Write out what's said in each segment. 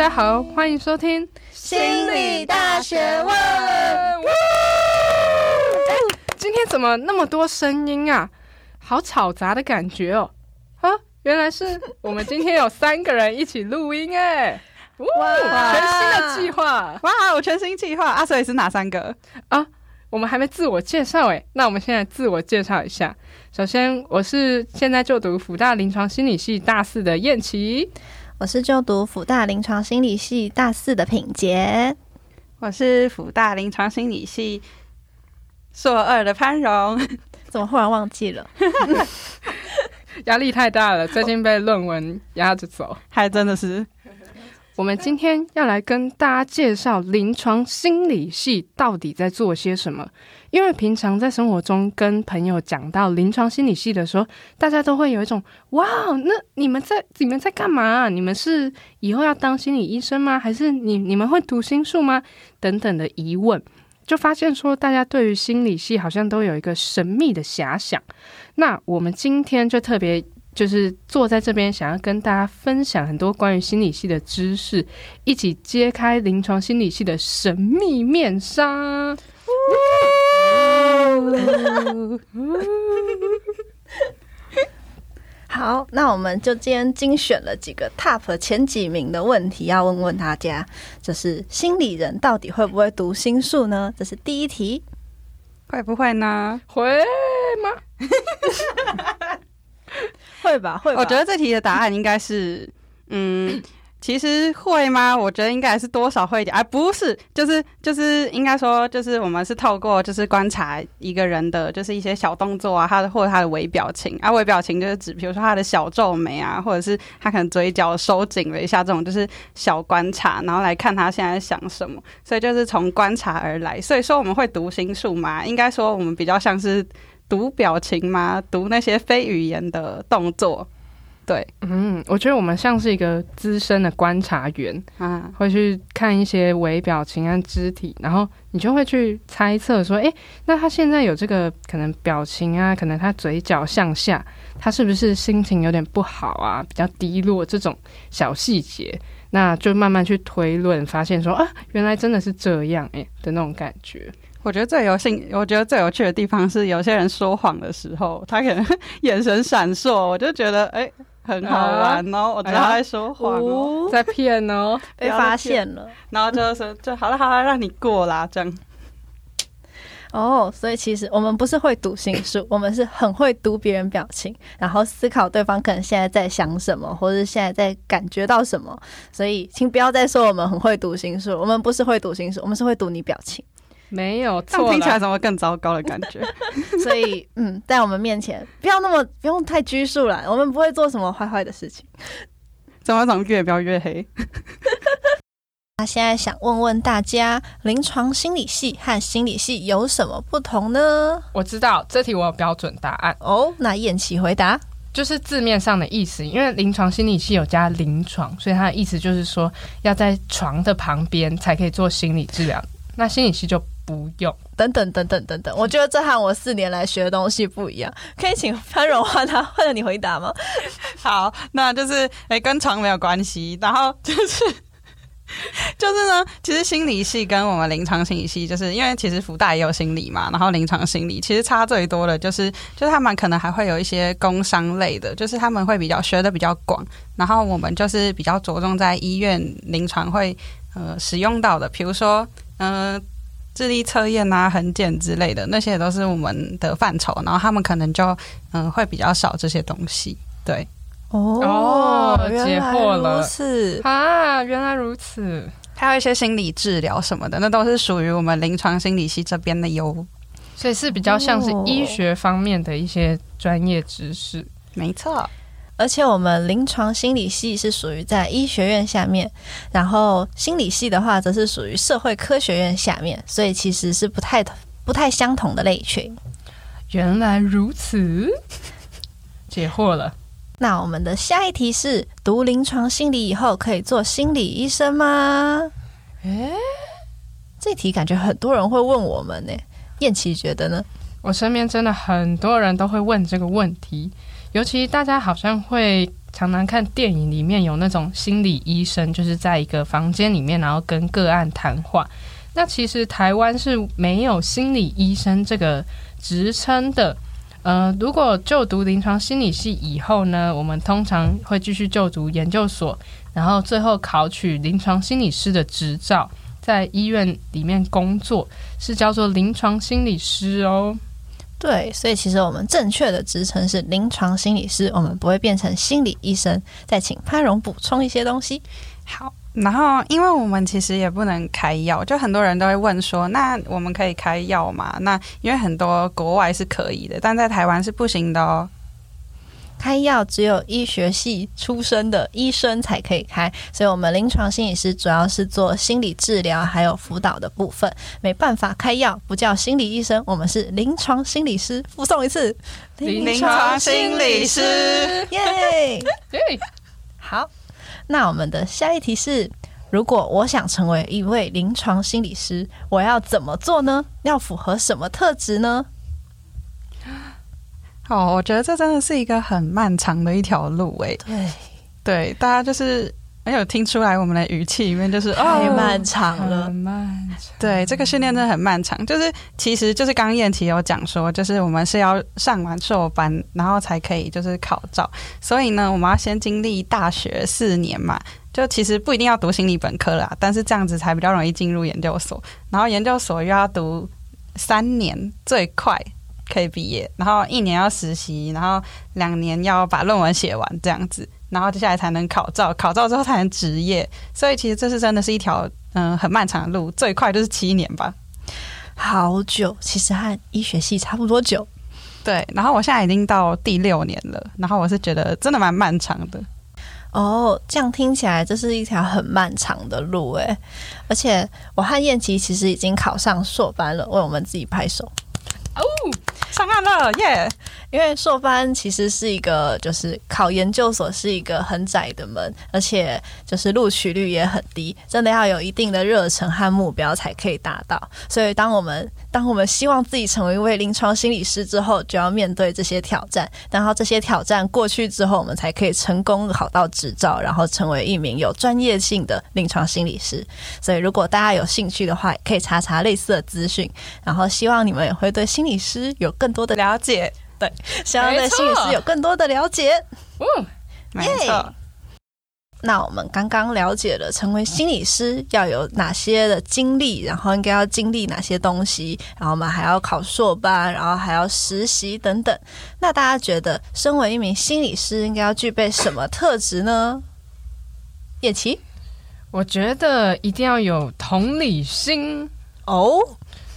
家好，欢迎收听心理大学问。今天怎么那么多声音啊？好吵杂的感觉哦！啊，原来是我们今天有三个人一起录音哎！哇，全新的计划！哇，我全新计划啊！所以是哪三个啊？我们还没自我介绍哎，那我们现在自我介绍一下。首先，我是现在就读福大临床心理系大四的燕琪。我是就读辅大临床心理系大四的品杰。我是辅大临床心理系硕二的潘荣。怎么忽然忘记了？压力太大了，最近被论文压着走，还真的是。我们今天要来跟大家介绍临床心理系到底在做些什么。因为平常在生活中跟朋友讲到临床心理系的时候，大家都会有一种“哇，那你们在你们在干嘛？你们是以后要当心理医生吗？还是你你们会读心术吗？”等等的疑问，就发现说大家对于心理系好像都有一个神秘的遐想。那我们今天就特别。就是坐在这边，想要跟大家分享很多关于心理系的知识，一起揭开临床心理系的神秘面纱。好，那我们就今天精选了几个 top 前几名的问题，要问问大家，就是心理人到底会不会读心术呢？这是第一题，会不会呢？会吗？会吧，会吧。我觉得这题的答案应该是，嗯，其实会吗？我觉得应该是多少会一点，而、不是，就是就是应该说，就是我们是透过就是观察一个人的就是一些小动作啊，他的或者他的微表情啊，微表情就是指，比如说他的小皱眉啊，或者是他可能嘴角收紧了一下，这种就是小观察，然后来看他现在想什么，所以就是从观察而来。所以说我们会读心术吗？应该说我们比较像是。读表情吗？读那些非语言的动作，对，嗯，我觉得我们像是一个资深的观察员啊，会去看一些微表情啊肢体，然后你就会去猜测说，诶，那他现在有这个可能表情啊，可能他嘴角向下，他是不是心情有点不好啊，比较低落这种小细节，那就慢慢去推论，发现说啊，原来真的是这样，诶的那种感觉。我觉得最有兴，我觉得最有趣的地方是，有些人说谎的时候，他可能 眼神闪烁，我就觉得哎、欸，很好玩哦。啊、我知道他在说谎哦，在骗哦，被发现了。然后就说，就好了，好了，让你过啦，这样。哦，所以其实我们不是会读心术，我们是很会读别人表情，然后思考对方可能现在在想什么，或者是现在在感觉到什么。所以，请不要再说我们很会读心术，我们不是会读心术，我们是会读你表情。没有错，听起来怎么更糟糕的感觉？所以，嗯，在我们面前不要那么不用太拘束了，我们不会做什么坏坏的事情。怎么怎么越标越黑？那现在想问问大家，临床心理系和心理系有什么不同呢？我知道这题我有标准答案哦。那燕琪回答，就是字面上的意思，因为临床心理系有加临床，所以它的意思就是说要在床的旁边才可以做心理治疗。那心理系就。不用，等等等等等等，我觉得这和我四年来学的东西不一样。可以请潘荣换他换了你回答吗？好，那就是哎、欸，跟床没有关系。然后就是 就是呢，其实心理系跟我们临床心理系，就是因为其实福大也有心理嘛，然后临床心理其实差最多的就是，就是他们可能还会有一些工商类的，就是他们会比较学的比较广。然后我们就是比较着重在医院临床会呃使用到的，比如说嗯。呃智力测验啊、横检之类的，那些也都是我们的范畴，然后他们可能就嗯会比较少这些东西。对，哦，解惑了，是啊，原来如此。还有一些心理治疗什么的，那都是属于我们临床心理系这边的哟。所以是比较像是医学方面的一些专业知识。没错。而且我们临床心理系是属于在医学院下面，然后心理系的话则是属于社会科学院下面，所以其实是不太不太相同的类群。原来如此，解惑了。那我们的下一题是：读临床心理以后可以做心理医生吗？诶，这题感觉很多人会问我们呢。燕琪觉得呢？我身边真的很多人都会问这个问题。尤其大家好像会常常看电影里面有那种心理医生，就是在一个房间里面，然后跟个案谈话。那其实台湾是没有心理医生这个职称的。呃，如果就读临床心理系以后呢，我们通常会继续就读研究所，然后最后考取临床心理师的执照，在医院里面工作，是叫做临床心理师哦。对，所以其实我们正确的职称是临床心理师，我们不会变成心理医生。再请潘荣补充一些东西。好。然后，因为我们其实也不能开药，就很多人都会问说，那我们可以开药吗？那因为很多国外是可以的，但在台湾是不行的哦。开药只有医学系出身的医生才可以开，所以我们临床心理师主要是做心理治疗还有辅导的部分，没办法开药，不叫心理医生，我们是临床心理师。附送一次，临床心理师，耶！好。那我们的下一题是：如果我想成为一位临床心理师，我要怎么做呢？要符合什么特质呢？哦，我觉得这真的是一个很漫长的一条路诶。对，对，大家就是。没有听出来，我们的语气里面就是太漫长了，很漫长。对，这个训练真的很漫长。就是，其实就是刚刚彦琪有讲说，就是我们是要上完硕班，然后才可以就是考照。所以呢，我们要先经历大学四年嘛。就其实不一定要读心理本科啦，但是这样子才比较容易进入研究所。然后研究所又要读三年，最快可以毕业。然后一年要实习，然后两年要把论文写完，这样子。然后接下来才能考照，考照之后才能执业，所以其实这是真的是一条嗯很漫长的路，最快就是七年吧，好久，其实和医学系差不多久。对，然后我现在已经到第六年了，然后我是觉得真的蛮漫长的。哦，这样听起来这是一条很漫长的路诶，而且我和燕琪其实已经考上硕班了，为我们自己拍手。上岸了耶因为硕班其实是一个，就是考研究所是一个很窄的门，而且就是录取率也很低，真的要有一定的热忱和目标才可以达到。所以，当我们当我们希望自己成为一位临床心理师之后，就要面对这些挑战。然后这些挑战过去之后，我们才可以成功考到执照，然后成为一名有专业性的临床心理师。所以，如果大家有兴趣的话，可以查查类似的资讯。然后，希望你们也会对心理师有更多的了解。对，希望对心理师有更多的了解。嗯，没错。那我们刚刚了解了成为心理师要有哪些的经历，然后应该要经历哪些东西，然后我们还要考硕班，然后还要实习等等。那大家觉得，身为一名心理师应该要具备什么特质呢？叶琪，我觉得一定要有同理心哦，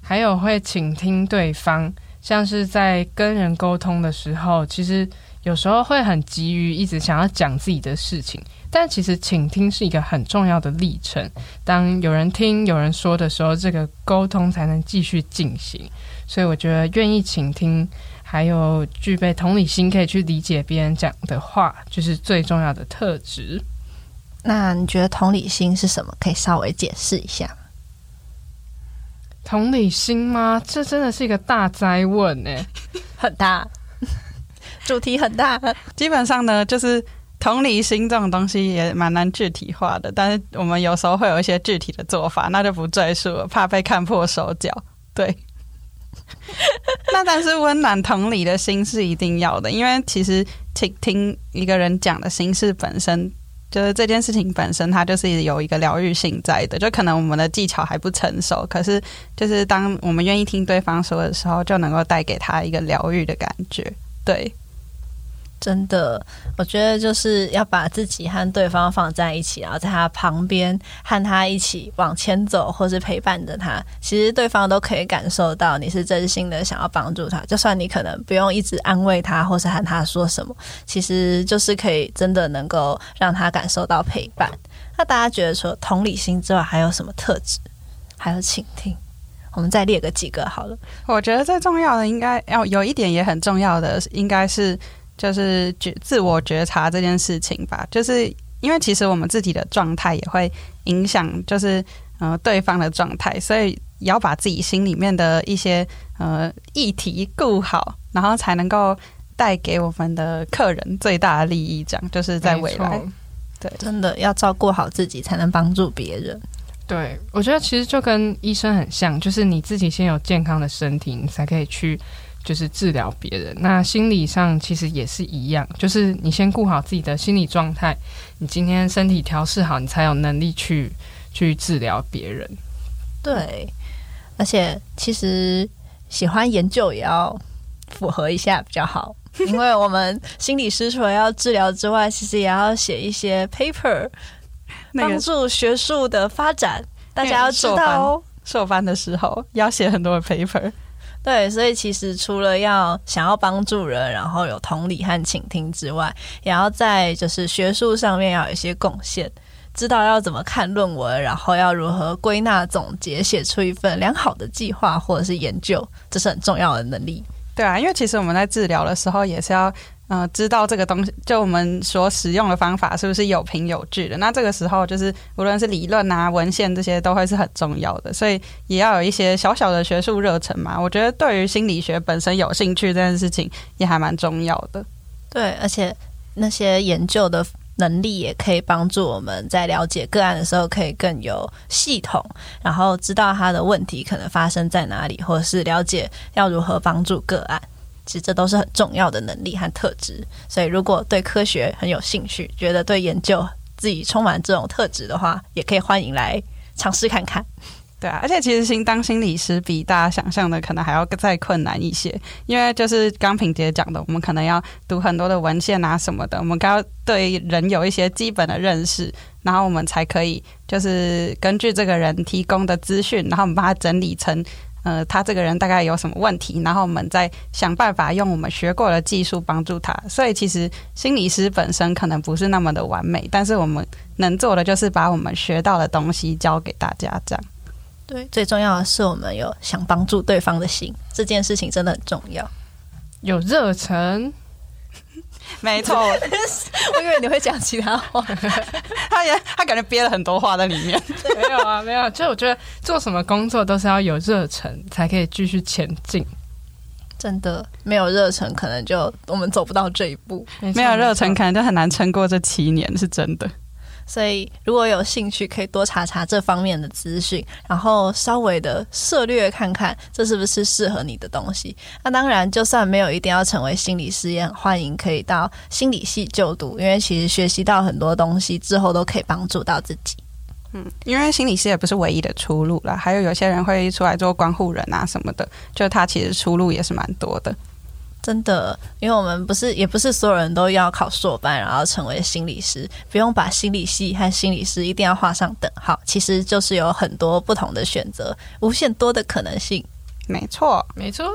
还有会倾听对方。像是在跟人沟通的时候，其实有时候会很急于一直想要讲自己的事情，但其实倾听是一个很重要的历程。当有人听、有人说的时候，这个沟通才能继续进行。所以我觉得愿意倾听，还有具备同理心，可以去理解别人讲的话，就是最重要的特质。那你觉得同理心是什么？可以稍微解释一下。同理心吗？这真的是一个大灾问呢，很大，主题很大。基本上呢，就是同理心这种东西也蛮难具体化的，但是我们有时候会有一些具体的做法，那就不赘述了，怕被看破手脚。对，那但是温暖同理的心是一定要的，因为其实听听一个人讲的心事本身。就是这件事情本身，它就是有一个疗愈性在的。就可能我们的技巧还不成熟，可是就是当我们愿意听对方说的时候，就能够带给他一个疗愈的感觉。对。真的，我觉得就是要把自己和对方放在一起，然后在他旁边和他一起往前走，或是陪伴着他。其实对方都可以感受到你是真心的想要帮助他，就算你可能不用一直安慰他，或是和他说什么，其实就是可以真的能够让他感受到陪伴。那大家觉得说同理心之外还有什么特质？还有倾听，我们再列个几个好了。我觉得最重要的应该要有一点也很重要的，应该是。就是觉自我觉察这件事情吧，就是因为其实我们自己的状态也会影响，就是呃对方的状态，所以也要把自己心里面的一些呃议题顾好，然后才能够带给我们的客人最大的利益，这样就是在未来。对，真的要照顾好自己，才能帮助别人。对，我觉得其实就跟医生很像，就是你自己先有健康的身体，你才可以去就是治疗别人。那心理上其实也是一样，就是你先顾好自己的心理状态，你今天身体调试好，你才有能力去去治疗别人。对，而且其实喜欢研究也要符合一下比较好，因为我们心理师除了要治疗之外，其实也要写一些 paper。帮助学术的发展，大家要知道哦。授班的时候要写很多的 paper，对，所以其实除了要想要帮助人，然后有同理和倾听之外，也要在就是学术上面要有一些贡献，知道要怎么看论文，然后要如何归纳总结，写出一份良好的计划或者是研究，这是很重要的能力。对啊，因为其实我们在治疗的时候也是要。嗯、知道这个东西，就我们所使用的方法是不是有凭有据的？那这个时候，就是无论是理论啊、文献这些，都会是很重要的。所以也要有一些小小的学术热忱嘛。我觉得对于心理学本身有兴趣这件事情，也还蛮重要的。对，而且那些研究的能力也可以帮助我们在了解个案的时候，可以更有系统，然后知道他的问题可能发生在哪里，或者是了解要如何帮助个案。其实这都是很重要的能力和特质，所以如果对科学很有兴趣，觉得对研究自己充满这种特质的话，也可以欢迎来尝试看看。对啊，而且其实心当心理师比大家想象的可能还要再困难一些，因为就是刚品杰讲的，我们可能要读很多的文献啊什么的，我们刚对人有一些基本的认识，然后我们才可以就是根据这个人提供的资讯，然后我们把它整理成。呃，他这个人大概有什么问题，然后我们再想办法用我们学过的技术帮助他。所以其实心理师本身可能不是那么的完美，但是我们能做的就是把我们学到的东西教给大家，这样。对，最重要的是我们有想帮助对方的心，这件事情真的很重要，有热忱。没错，我以为你会讲其他话，他也他感觉憋了很多话在里面。没有啊，没有，就我觉得做什么工作都是要有热忱，才可以继续前进。真的没有热忱，可能就我们走不到这一步。没有热忱，可能就很难撑过这七年，是真的。所以，如果有兴趣，可以多查查这方面的资讯，然后稍微的涉略看看，这是不是适合你的东西。那当然，就算没有一定要成为心理师，也很欢迎可以到心理系就读，因为其实学习到很多东西之后，都可以帮助到自己。嗯，因为心理师也不是唯一的出路了，还有有些人会出来做关护人啊什么的，就他其实出路也是蛮多的。真的，因为我们不是，也不是所有人都要考硕班，然后成为心理师，不用把心理系和心理师一定要画上等号。其实就是有很多不同的选择，无限多的可能性。没错，没错。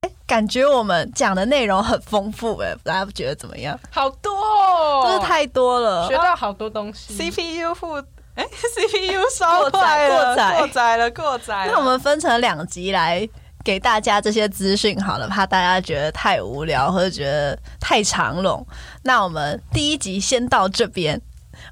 哎，感觉我们讲的内容很丰富，哎，大家不觉得怎么样？好多哦，真是太多了，学到好多东西。CPU 负，哎，CPU 烧坏了，过载，过载了，过载。那我们分成两集来。给大家这些资讯好了，怕大家觉得太无聊或者觉得太长龙。那我们第一集先到这边。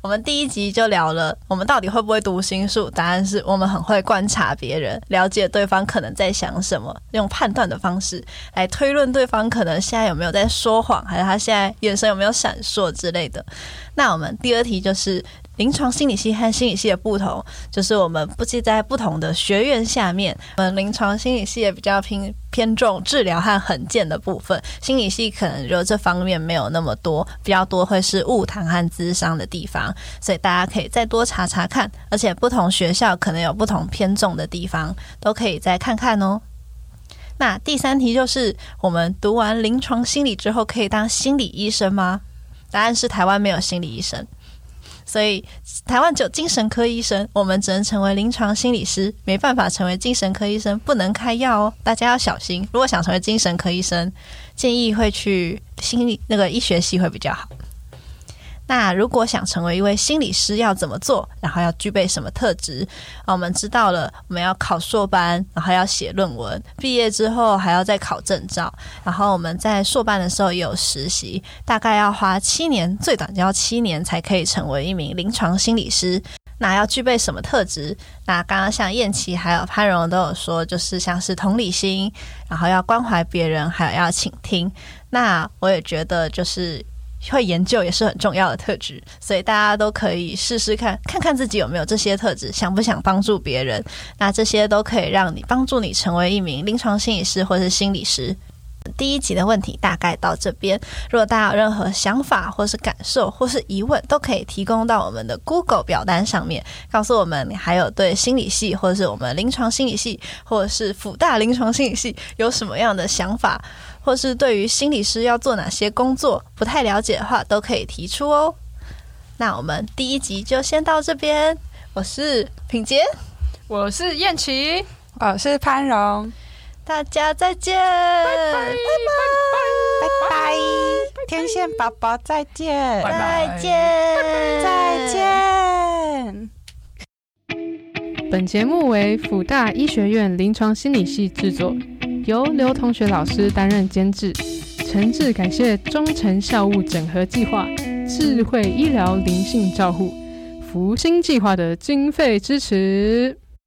我们第一集就聊了我们到底会不会读心术，答案是我们很会观察别人，了解对方可能在想什么，用判断的方式来推论对方可能现在有没有在说谎，还是他现在眼神有没有闪烁之类的。那我们第二题就是。临床心理系和心理系的不同，就是我们不计在不同的学院下面，我们临床心理系也比较偏偏重治疗和衡鉴的部分，心理系可能就这方面没有那么多，比较多会是误谈和咨商的地方，所以大家可以再多查查看，而且不同学校可能有不同偏重的地方，都可以再看看哦。那第三题就是，我们读完临床心理之后，可以当心理医生吗？答案是台湾没有心理医生。所以，台湾只有精神科医生，我们只能成为临床心理师，没办法成为精神科医生，不能开药哦，大家要小心。如果想成为精神科医生，建议会去心理那个医学系会比较好。那如果想成为一位心理师，要怎么做？然后要具备什么特质？我们知道了，我们要考硕班，然后要写论文，毕业之后还要再考证照，然后我们在硕班的时候也有实习，大概要花七年，最短就要七年才可以成为一名临床心理师。那要具备什么特质？那刚刚像燕琪还有潘荣都有说，就是像是同理心，然后要关怀别人，还有要倾听。那我也觉得就是会研究也是很重要的特质，所以大家都可以试试看，看看自己有没有这些特质，想不想帮助别人？那这些都可以让你帮助你成为一名临床心理师或是心理师。第一集的问题大概到这边，如果大家有任何想法或是感受或是疑问，都可以提供到我们的 Google 表单上面，告诉我们你还有对心理系或者是我们临床心理系或者是辅大临床心理系有什么样的想法，或是对于心理师要做哪些工作不太了解的话，都可以提出哦。那我们第一集就先到这边，我是品杰，我是燕琪，我是潘荣。大家再见，拜拜拜拜拜拜，天线宝宝再见，再见再见。本节目为辅大医学院临床心理系制作，由刘同学老师担任监制，诚挚感谢忠诚校务整合计划、智慧医疗灵性照护、福星计划的经费支持。